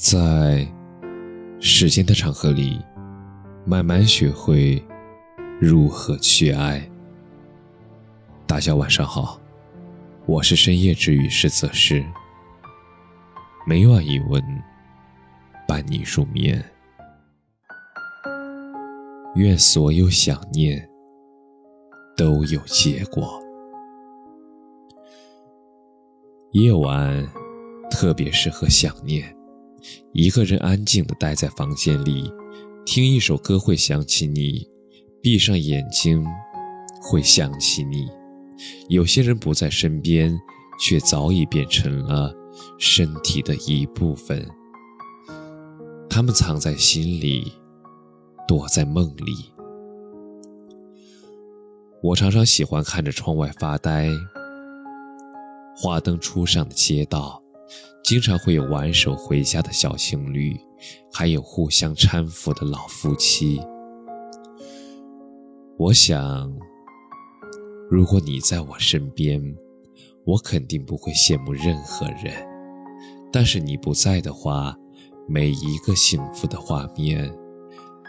在时间的长河里，慢慢学会如何去爱。大家晚上好，我是深夜治愈师泽师，每晚一文伴你入眠。愿所有想念都有结果。夜晚特别适合想念。一个人安静地待在房间里，听一首歌会想起你；闭上眼睛，会想起你。有些人不在身边，却早已变成了身体的一部分。他们藏在心里，躲在梦里。我常常喜欢看着窗外发呆，华灯初上的街道。经常会有挽手回家的小情侣，还有互相搀扶的老夫妻。我想，如果你在我身边，我肯定不会羡慕任何人。但是你不在的话，每一个幸福的画面，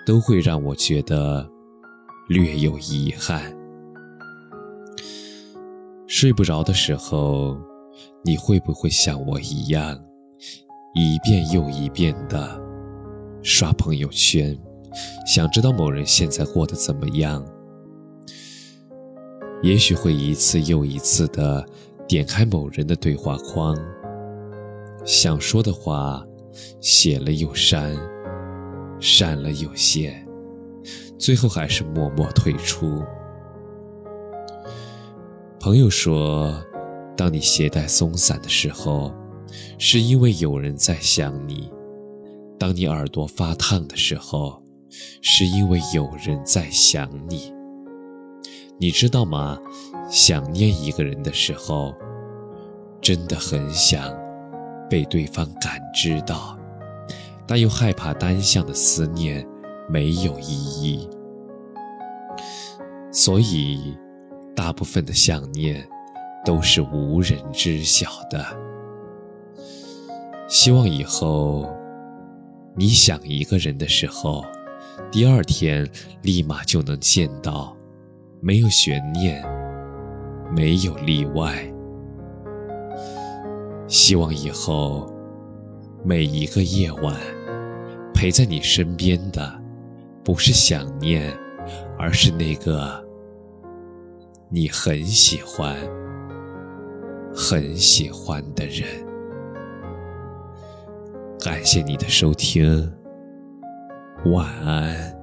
都会让我觉得略有遗憾。睡不着的时候。你会不会像我一样，一遍又一遍的刷朋友圈，想知道某人现在过得怎么样？也许会一次又一次的点开某人的对话框，想说的话写了又删，删了又写，最后还是默默退出。朋友说。当你鞋带松散的时候，是因为有人在想你；当你耳朵发烫的时候，是因为有人在想你。你知道吗？想念一个人的时候，真的很想被对方感知到，但又害怕单向的思念没有意义，所以大部分的想念。都是无人知晓的。希望以后，你想一个人的时候，第二天立马就能见到，没有悬念，没有例外。希望以后，每一个夜晚，陪在你身边的，不是想念，而是那个你很喜欢。很喜欢的人，感谢你的收听，晚安。